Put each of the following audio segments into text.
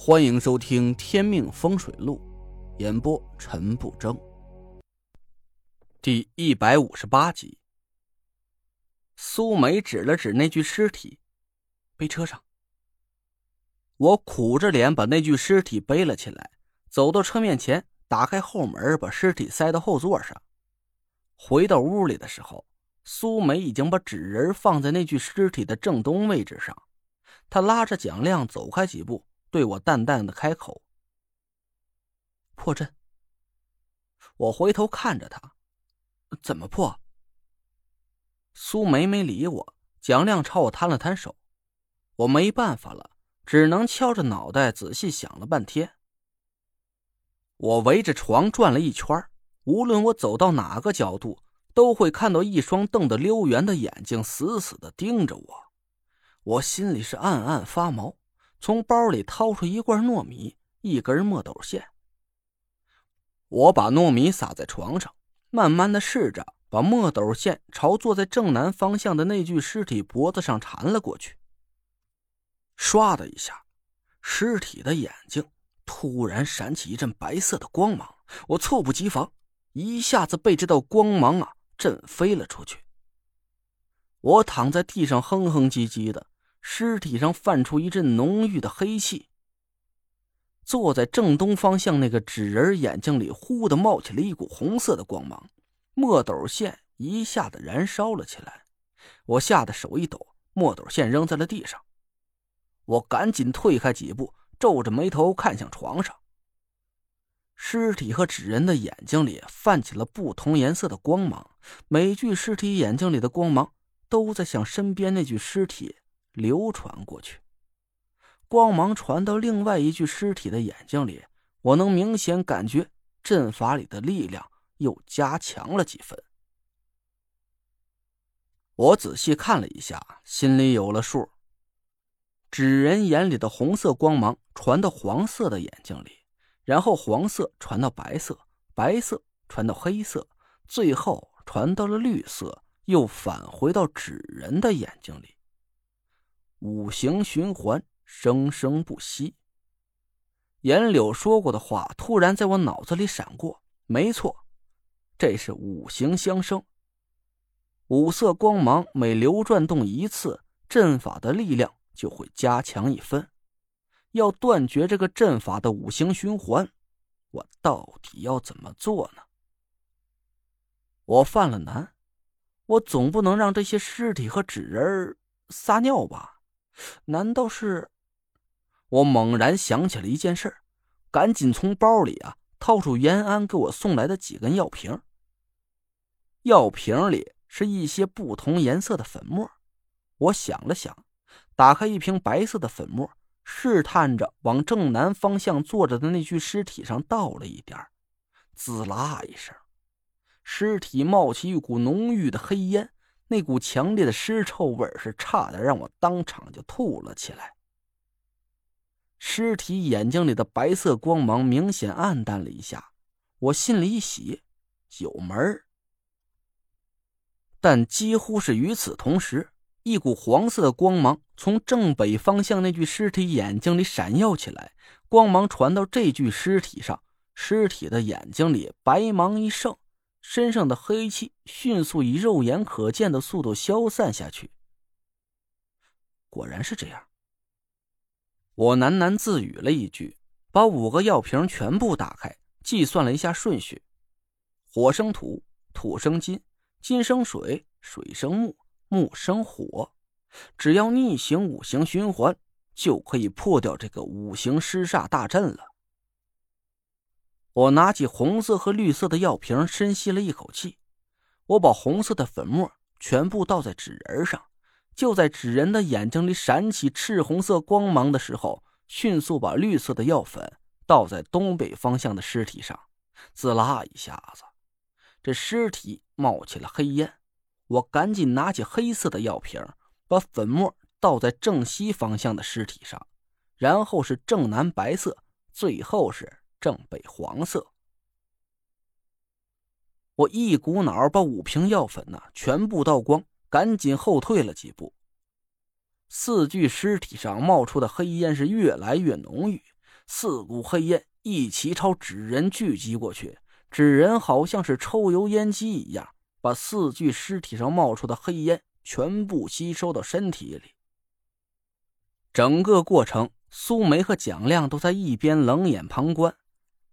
欢迎收听《天命风水录》，演播陈不争。第一百五十八集，苏梅指了指那具尸体，背车上。我苦着脸把那具尸体背了起来，走到车面前，打开后门，把尸体塞到后座上。回到屋里的时候，苏梅已经把纸人放在那具尸体的正东位置上，她拉着蒋亮走开几步。对我淡淡的开口：“破阵。”我回头看着他，怎么破？苏梅没理我，蒋亮朝我摊了摊手，我没办法了，只能敲着脑袋仔细想了半天。我围着床转了一圈，无论我走到哪个角度，都会看到一双瞪得溜圆的眼睛死死的盯着我，我心里是暗暗发毛。从包里掏出一罐糯米，一根墨斗线。我把糯米撒在床上，慢慢的试着把墨斗线朝坐在正南方向的那具尸体脖子上缠了过去。唰的一下，尸体的眼睛突然闪起一阵白色的光芒，我猝不及防，一下子被这道光芒啊震飞了出去。我躺在地上，哼哼唧唧的。尸体上泛出一阵浓郁的黑气。坐在正东方向那个纸人眼睛里，忽的冒起了一股红色的光芒，墨斗线一下子燃烧了起来。我吓得手一抖，墨斗线扔在了地上。我赶紧退开几步，皱着眉头看向床上。尸体和纸人的眼睛里泛起了不同颜色的光芒，每具尸体眼睛里的光芒都在向身边那具尸体。流传过去，光芒传到另外一具尸体的眼睛里，我能明显感觉阵法里的力量又加强了几分。我仔细看了一下，心里有了数。纸人眼里的红色光芒传到黄色的眼睛里，然后黄色传到白色，白色传到黑色，最后传到了绿色，又返回到纸人的眼睛里。五行循环，生生不息。严柳说过的话突然在我脑子里闪过，没错，这是五行相生。五色光芒每流转动一次，阵法的力量就会加强一分。要断绝这个阵法的五行循环，我到底要怎么做呢？我犯了难，我总不能让这些尸体和纸人撒尿吧？难道是？我猛然想起了一件事，赶紧从包里啊掏出延安给我送来的几根药瓶。药瓶里是一些不同颜色的粉末。我想了想，打开一瓶白色的粉末，试探着往正南方向坐着的那具尸体上倒了一点滋啦一声，尸体冒起一股浓郁的黑烟。那股强烈的尸臭味是差点让我当场就吐了起来。尸体眼睛里的白色光芒明显暗淡了一下，我心里一喜，有门但几乎是与此同时，一股黄色的光芒从正北方向那具尸体眼睛里闪耀起来，光芒传到这具尸体上，尸体的眼睛里白芒一盛。身上的黑气迅速以肉眼可见的速度消散下去。果然是这样。我喃喃自语了一句，把五个药瓶全部打开，计算了一下顺序：火生土，土生金，金生水，水生木，木生火。只要逆行五行循环，就可以破掉这个五行尸煞大阵了。我拿起红色和绿色的药瓶，深吸了一口气。我把红色的粉末全部倒在纸人上，就在纸人的眼睛里闪起赤红色光芒的时候，迅速把绿色的药粉倒在东北方向的尸体上。滋啦一下子，这尸体冒起了黑烟。我赶紧拿起黑色的药瓶，把粉末倒在正西方向的尸体上，然后是正南白色，最后是。正北黄色，我一股脑把五瓶药粉呢全部倒光，赶紧后退了几步。四具尸体上冒出的黑烟是越来越浓郁，四股黑烟一起朝纸人聚集过去，纸人好像是抽油烟机一样，把四具尸体上冒出的黑烟全部吸收到身体里。整个过程，苏梅和蒋亮都在一边冷眼旁观，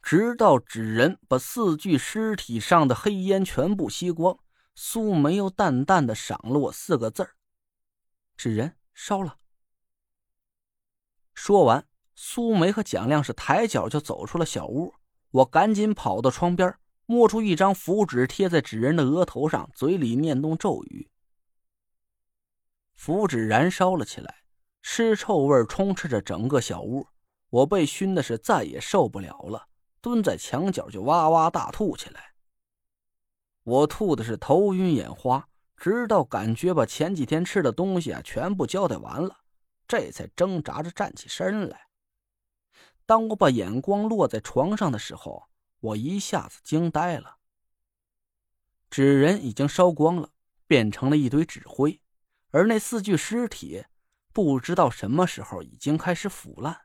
直到纸人把四具尸体上的黑烟全部吸光，苏梅又淡淡的赏了我四个字儿：“纸人烧了。”说完。苏梅和蒋亮是抬脚就走出了小屋，我赶紧跑到窗边，摸出一张符纸贴在纸人的额头上，嘴里念动咒语。符纸燃烧了起来，尸臭味充斥着整个小屋，我被熏的是再也受不了了，蹲在墙角就哇哇大吐起来。我吐的是头晕眼花，直到感觉把前几天吃的东西啊全部交代完了，这才挣扎着站起身来。当我把眼光落在床上的时候，我一下子惊呆了。纸人已经烧光了，变成了一堆纸灰，而那四具尸体，不知道什么时候已经开始腐烂。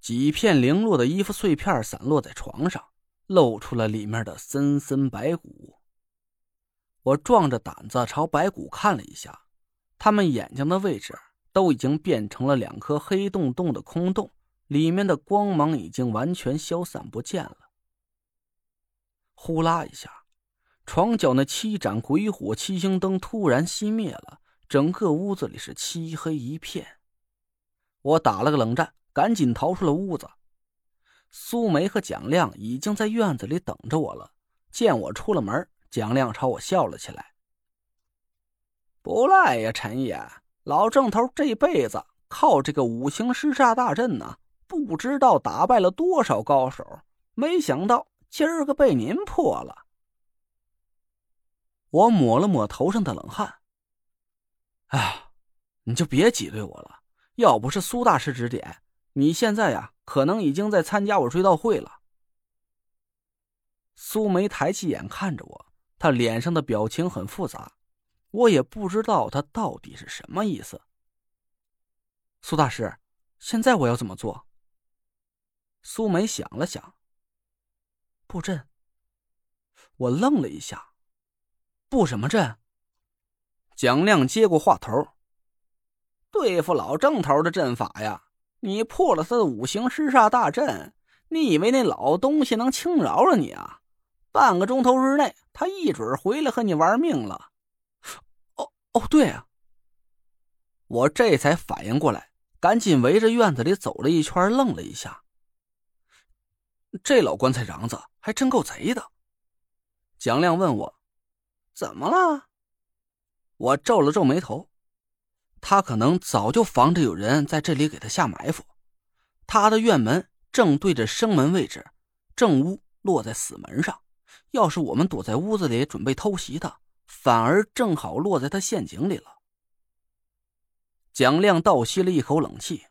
几片零落的衣服碎片散落在床上，露出了里面的森森白骨。我壮着胆子朝白骨看了一下，他们眼睛的位置都已经变成了两颗黑洞洞的空洞。里面的光芒已经完全消散不见了。呼啦一下，床角那七盏鬼火七星灯突然熄灭了，整个屋子里是漆黑一片。我打了个冷战，赶紧逃出了屋子。苏梅和蒋亮已经在院子里等着我了。见我出了门，蒋亮朝我笑了起来：“不赖呀，陈爷，老郑头这辈子靠这个五行尸煞大阵呢。”不知道打败了多少高手，没想到今儿个被您破了。我抹了抹头上的冷汗。哎，你就别挤兑我了。要不是苏大师指点，你现在呀，可能已经在参加我追悼会了。苏梅抬起眼看着我，她脸上的表情很复杂，我也不知道她到底是什么意思。苏大师，现在我要怎么做？苏梅想了想，布阵。我愣了一下，布什么阵？蒋亮接过话头：“对付老郑头的阵法呀！你破了他的五行尸煞大阵，你以为那老东西能轻饶了你啊？半个钟头之内，他一准回来和你玩命了。”哦哦，对啊！我这才反应过来，赶紧围着院子里走了一圈，愣了一下。这老棺材瓤子还真够贼的。蒋亮问我：“怎么了？”我皱了皱眉头。他可能早就防着有人在这里给他下埋伏。他的院门正对着生门位置，正屋落在死门上。要是我们躲在屋子里准备偷袭他，反而正好落在他陷阱里了。蒋亮倒吸了一口冷气。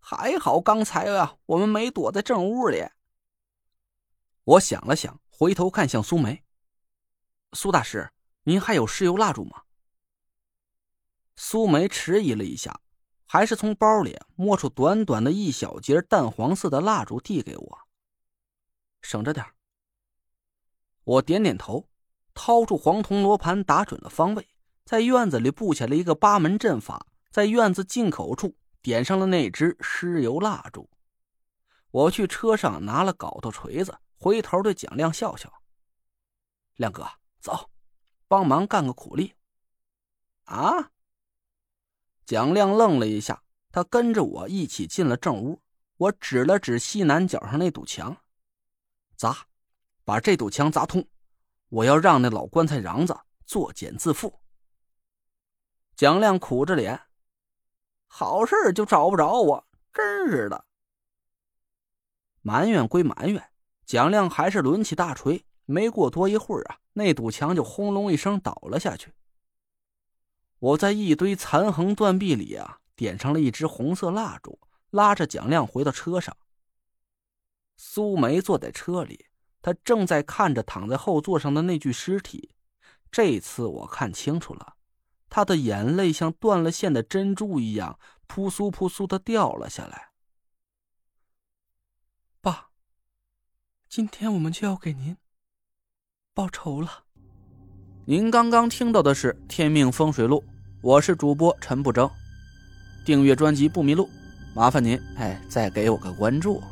还好刚才啊，我们没躲在正屋里。我想了想，回头看向苏梅：“苏大师，您还有石油蜡烛吗？”苏梅迟疑了一下，还是从包里摸出短短的一小截淡黄色的蜡烛，递给我：“省着点我点点头，掏出黄铜罗盘，打准了方位，在院子里布下了一个八门阵法，在院子进口处。点上了那支尸油蜡烛，我去车上拿了镐头锤子，回头对蒋亮笑笑：“亮哥，走，帮忙干个苦力。”啊！蒋亮愣了一下，他跟着我一起进了正屋。我指了指西南角上那堵墙：“砸，把这堵墙砸通！我要让那老棺材瓤子作茧自缚。”蒋亮苦着脸。好事就找不着我，真是的。埋怨归埋怨，蒋亮还是抡起大锤。没过多一会儿啊，那堵墙就轰隆一声倒了下去。我在一堆残垣断壁里啊，点上了一支红色蜡烛，拉着蒋亮回到车上。苏梅坐在车里，她正在看着躺在后座上的那具尸体。这次我看清楚了。她的眼泪像断了线的珍珠一样，扑簌扑簌的掉了下来。爸今天我们就要给您报仇了。您刚刚听到的是《天命风水录》，我是主播陈不争。订阅专辑不迷路，麻烦您哎，再给我个关注。